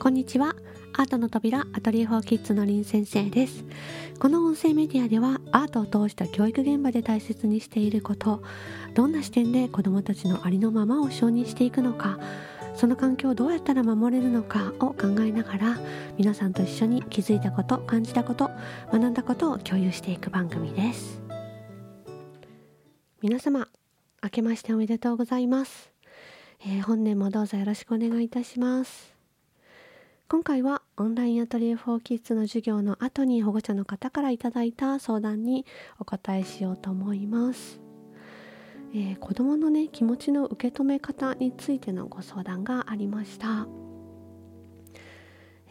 こんにちは。アートの扉アトリエフォーキッズの林先生です。この音声メディアではアートを通した教育現場で大切にしていることどんな視点で子どもたちのありのままを承認していくのかその環境をどうやったら守れるのかを考えながら皆さんと一緒に気づいたこと感じたこと学んだことを共有していく番組です。皆様明けましておめでとうございます、えー、本年もどうぞよろしくお願いいたします。今回はオンラインアトリエ4キッズの授業の後に保護者の方からいただいた相談にお答えしようと思います、えー、子どものね気持ちの受け止め方についてのご相談がありました、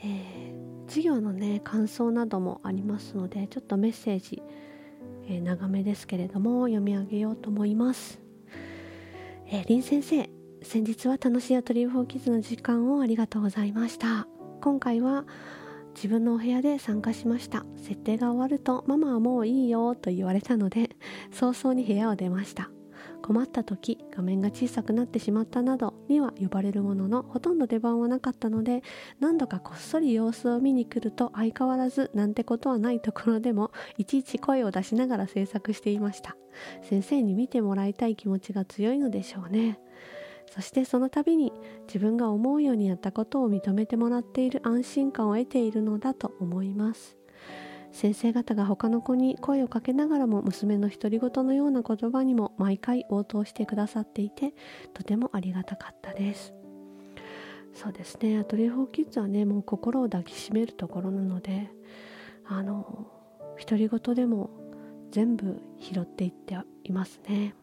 えー、授業のね感想などもありますのでちょっとメッセージ、えー、長めですけれども読み上げようと思います、えー、林先生先日は楽しいアトリエ4キッズの時間をありがとうございました。今回は自分のお部屋で参加しました。設定が終わるとママはもういいよと言われたので 早々に部屋を出ました。困った時画面が小さくなってしまったなどには呼ばれるもののほとんど出番はなかったので何度かこっそり様子を見に来ると相変わらずなんてことはないところでも いちいち声を出しながら制作していました。先生に見てもらいたい気持ちが強いのでしょうね。そしてその度に自分が思うようにやったことを認めてもらっている安心感を得ているのだと思います。先生方が他の子に声をかけながらも娘の独り言のような言葉にも毎回応答してくださっていてとてもありがたかったです。そうですね。アトリエフォーキッズはねもう心を抱きしめるところなのであの独り言でも全部拾っていっていますね、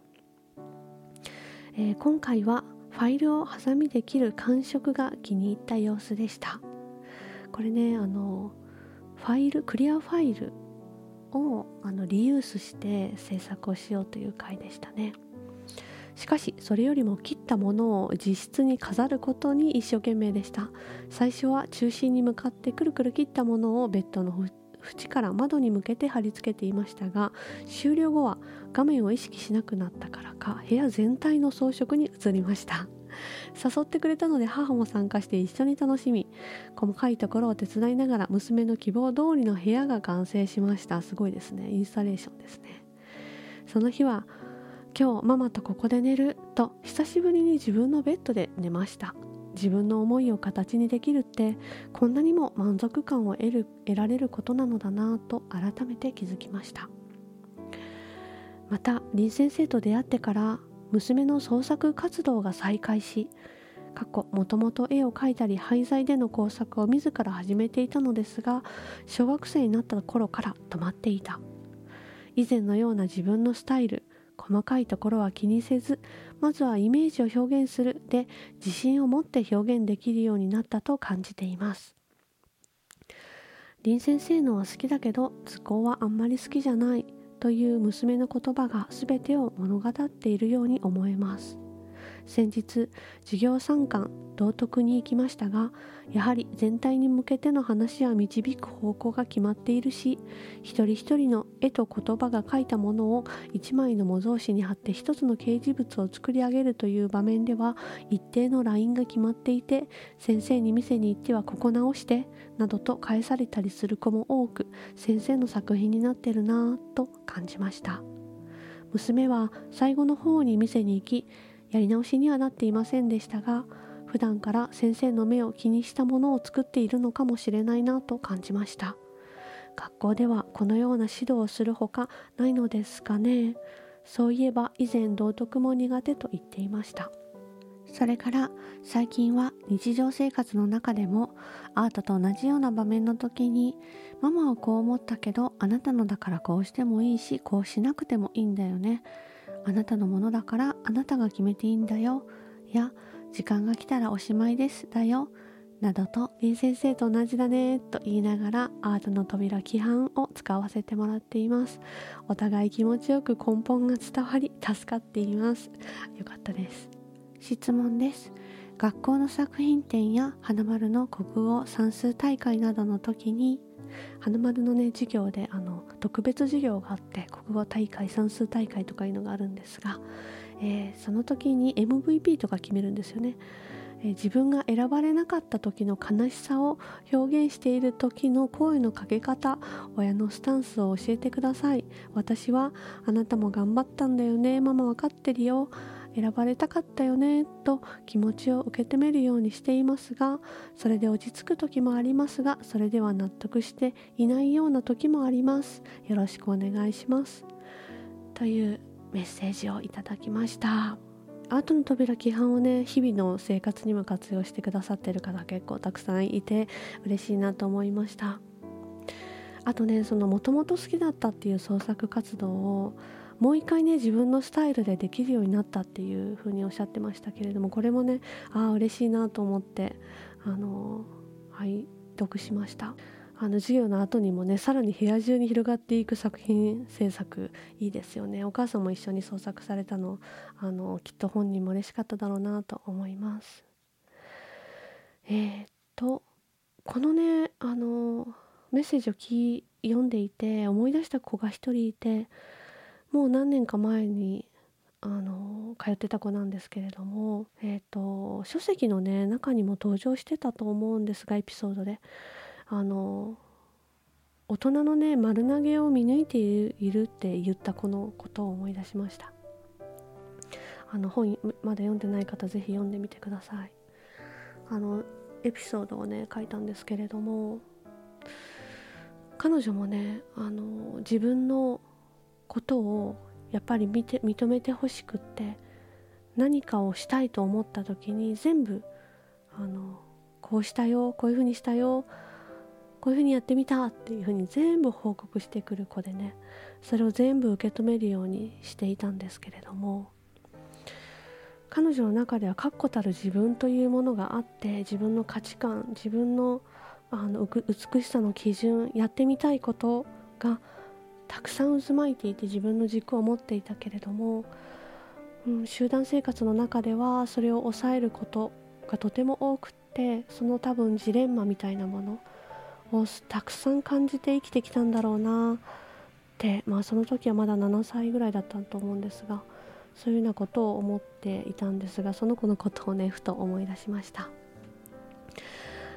えー、今回はファイルをハサミで切る感触が気に入った様子でした。これねあのファイルクリアファイルをあのリユースして制作をしようという回でしたね。しかしそれよりも切ったものを実質に飾ることに一生懸命でした。最初は中心に向かってくるくる切ったものをベッドの縁から窓に向けて貼り付けていましたが終了後は画面を意識しなくなったからか部屋全体の装飾に移りました。誘ってくれたので母も参加して一緒に楽しみ細かいところを手伝いながら娘の希望通りの部屋が完成しました。すごいですね。インスタレーションですね。その日は今日ママとここで寝ると久しぶりに自分のベッドで寝ました。自分の思いを形にできるってこんなにも満足感を得る得られることなのだなと改めて気づきました。また林先生と出会ってから娘の創作活動が再開し過去もともと絵を描いたり廃材での工作を自ら始めていたのですが小学生になった頃から止まっていた。以前のような自分のスタイル細かいところは気にせずまずはイメージを表現するで自信を持って表現できるようになったと感じています。林先生のは好きだけど図工はあんまり好きじゃないという娘の言葉が全てを物語っているように思えます。先日授業参観道徳に行きましたがやはり全体に向けての話は導く方向が決まっているし一人一人の絵と言葉が書いたものを一枚の模造紙に貼って一つの掲示物を作り上げるという場面では一定のラインが決まっていて先生に店に行ってはここ直してなどと返されたりする子も多く先生の作品になってるなぁと感じました。娘は最後の方に店に行きやり直しにはなっていませんでしたが普段から先生の目を気にしたものを作っているのかもしれないなと感じました。学校ではこのような指導をするほかないのですかね。そういえば以前道徳も苦手と言っていました。それから最近は日常生活の中でもアートと同じような場面の時にママはこう思ったけどあなたのだからこうしてもいいしこうしなくてもいいんだよね。あなたのものだからあなたが決めていいんだよ。や時間が来たらおしまいですだよ。などと林先生と同じだねと言いながらアートの扉規範を使わせてもらっています。お互い気持ちよく根本が伝わり助かっています。よかったです。質問です。学校の作品展や花丸の国語算数大会などの時に花丸のね授業であの特別授業があって国語大会算数大会とかいうのがあるんですが、えー、その時に MVP とか決めるんですよね。え自分が選ばれなかった時の悲しさを表現している時の声のかけ方親のスタンスを教えてください。私はあなたも頑張ったんだよね。ママ分かってるよ。選ばれたかったよね。と気持ちを受け止めるようにしていますがそれで落ち着く時もありますがそれでは納得していないような時もあります。よろしくお願いします。というメッセージをいただきました。アートの扉規範をね日々の生活にも活用してくださってる方結構たくさんいて嬉しいなと思いました。あとねそのもともと好きだったっていう創作活動をもう一回ね自分のスタイルでできるようになったっていうふうにおっしゃってましたけれどもこれもねああ嬉しいなと思ってあのはい読しました。あの授業の後にもねさらに部屋中に広がっていく作品制作いいですよね。お母さんも一緒に創作されたのあのきっと本人も嬉しかっただろうなと思います。えー、っとこのねあのメッセージをき読んでいて思い出した子が一人いてもう何年か前にあの通ってた子なんですけれども、えーと、書籍のね中にも登場してたと思うんですがエピソードで。あの大人のね丸投げを見抜いているって言ったこのことを思い出しました。あの本まだ読んでない方是非読んでみてください。あのエピソードをね書いたんですけれども彼女もねあの自分のことをやっぱり見て認めてほしくって何かをしたいと思った時に全部あのこうしたよこういうふうにしたよこういうふうにやってみたっていうふうに全部報告してくる子でねそれを全部受け止めるようにしていたんですけれども彼女の中では確固たる自分というものがあって自分の価値観自分のあの美しさの基準やってみたいことがたくさん渦巻いていて自分の軸を持っていたけれども、うん、集団生活の中ではそれを抑えることがとても多くってその多分ジレンマみたいなものをたくさん感じて生きてきたんだろうなってまあその時はまだ7歳ぐらいだったと思うんですがそういうようなことを思っていたんですがその子のことをねふと思い出しました。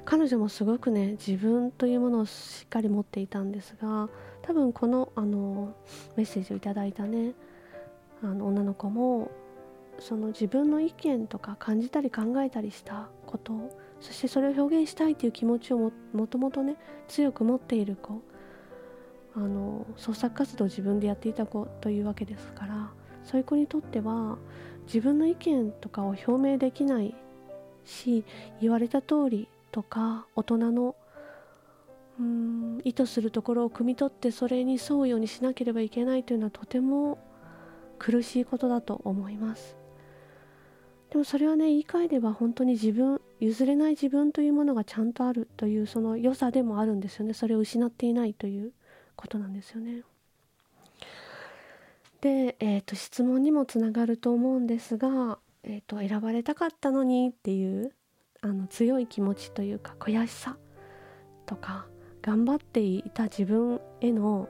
彼女もすごくね自分というものをしっかり持っていたんですが多分このあのメッセージをいただいたねあの女の子もその自分の意見とか感じたり考えたりしたことそしてそれを表現したいという気持ちをももともとね強く持っている子あの創作活動を自分でやっていた子というわけですからそういう子にとっては自分の意見とかを表明できないし言われた通りとか大人のうん意図するところを汲み取ってそれに沿うようにしなければいけないというのはとても苦しいことだと思います。でもそれはね言い換えれば本当に自分譲れない自分というものがちゃんとあるというその良さでもあるんですよね。それを失っていないということなんですよね。で、えーと、質問にもつながると思うんですが、えーと選ばれたかったのにっていうあの強い気持ちというか悔しさとか頑張っていた自分への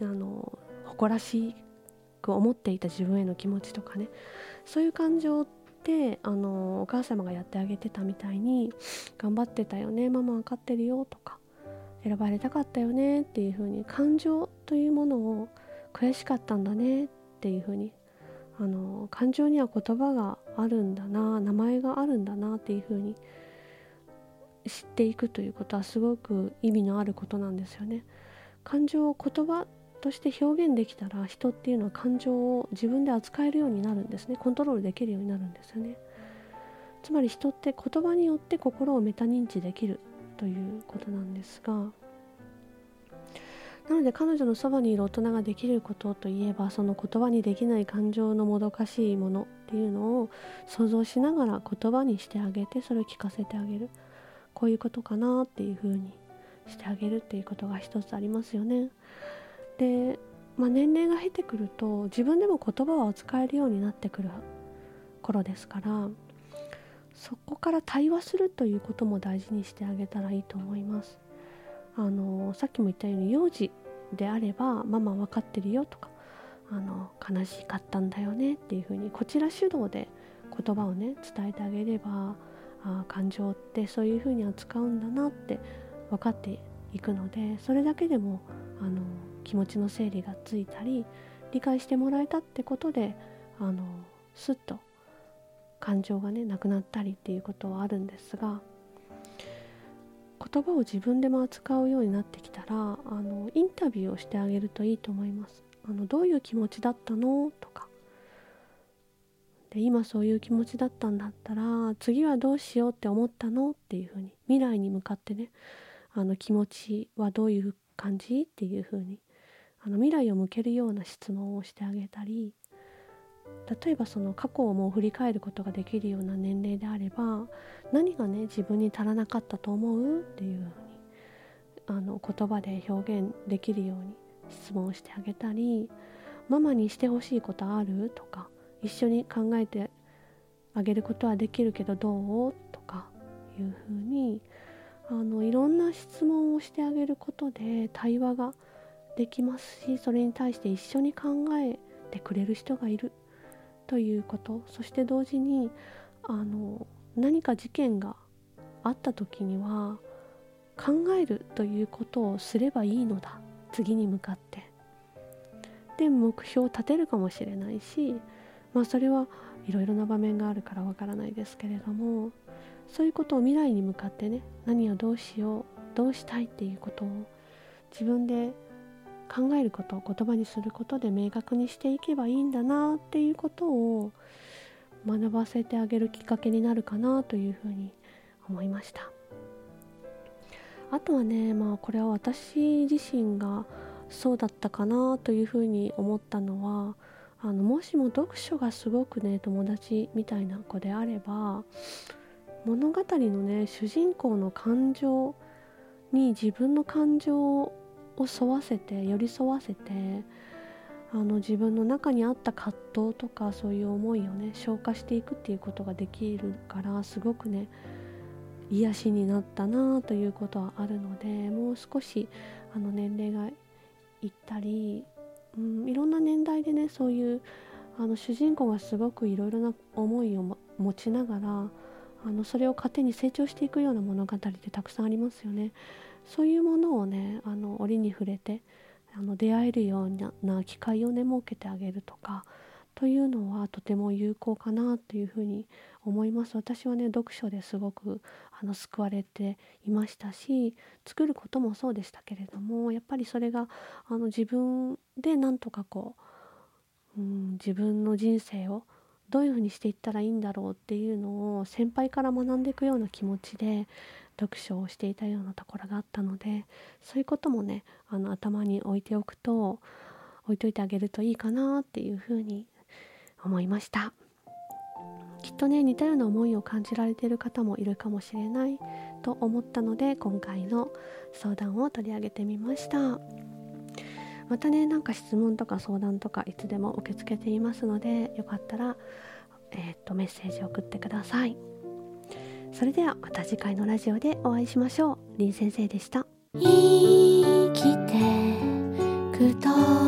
あの誇らしく思っていた自分への気持ちとかね。そういう感情ってあのお母様がやってあげてたみたいに頑張ってたよねママ分かってるよとか選ばれたかったよねっていう風に感情というものを悔しかったんだねっていう風にあの感情には言葉があるんだな名前があるんだなっていう風に知っていくということはすごく意味のあることなんですよね。感情を言葉として表現できたら人っていうのは感情を自分で扱えるようになるんですね。コントロールできるようになるんですよね。つまり人って言葉によって心をメタ認知できるということなんですがなので彼女のそばにいる大人ができることといえばその言葉にできない感情のもどかしいものっていうのを想像しながら言葉にしてあげてそれを聞かせてあげる。こういうことかなっていう風にしてあげるっていうことが一つありますよね。まあ、年齢が経てくると自分でも言葉を使えるようになってくる頃ですからそこから対話するということも大事にしてあげたらいいと思います。あのさっきも言ったように幼児であればママ分かってるよとかあの悲しかったんだよねっていうふうにこちら主導で言葉をね伝えてあげればあ感情ってそういうふうに扱うんだなって分かっていくのでそれだけでもあの気持ちの整理がついたり理解してもらえたってことであのスッと感情がねなくなったりっていうことはあるんですが言葉を自分でも扱うようになってきたらあのインタビューをしてあげるといいと思います。あのどういう気持ちだったの？とか。で今そういう気持ちだったんだったら次はどうしようって思ったの？っていうふうに未来に向かってねあの気持ちはどういう感じ？っていうふうにあの未来を向けるような質問をしてあげたり例えばその過去をもう振り返ることができるような年齢であれば何がね自分に足らなかったと思うっていうふうにあの言葉で表現できるように質問をしてあげたりママにしてほしいことあるとか一緒に考えてあげることはできるけどどうとかいうふうにあのいろんな質問をしてあげることで対話ができますしそれに対して一緒に考えてくれる人がいるということ。そして同時にあの何か事件があった時には考えるということをすればいいのだ。次に向かって。で目標を立てるかもしれないしまあそれはいろいろな場面があるからわからないですけれどもそういうことを未来に向かってね何をどうしようどうしたいっていうことを自分で考えること言葉にすることで明確にしていけばいいんだなっていうことを学ばせてあげるきっかけになるかなというふうに思いました。あとはねまあこれは私自身がそうだったかなというふうに思ったのはあのもしも読書がすごくね友達みたいな子であれば物語のね主人公の感情に自分の感情をを沿わせて寄り添わせてあの自分の中にあった葛藤とかそういう思いをね消化していくっていうことができるからすごくね癒しになったなということはあるのでもう少しあの年齢がいったり、うん、いろんな年代でねそういうあの主人公がすごくいろいろな思いを持ちながらあのそれを糧に成長していくような物語ってたくさんありますよね。そういうものをねあの折に触れてあの出会えるような機会をね設けてあげるとかというのはとても有効かなというふうに思います。私はね読書ですごくあの救われていましたし作ることもそうでしたけれどもやっぱりそれがあの自分でなんとかこう、うん、自分の人生をどういうふうにしていったらいいんだろうっていうのを先輩から学んでいくような気持ちで読書をしていたようなところがあったのでそういうこともねあの頭に置いておくと置いといてあげるといいかなっていうふうに思いました。きっとね似たような思いを感じられている方もいるかもしれないと思ったので今回の相談を取り上げてみました。またねなんか質問とか相談とかいつでも受け付けていますのでよかったらえー、っとメッセージを送ってください。それではまた次回のラジオでお会いしましょう。林先生でした。生きてくと。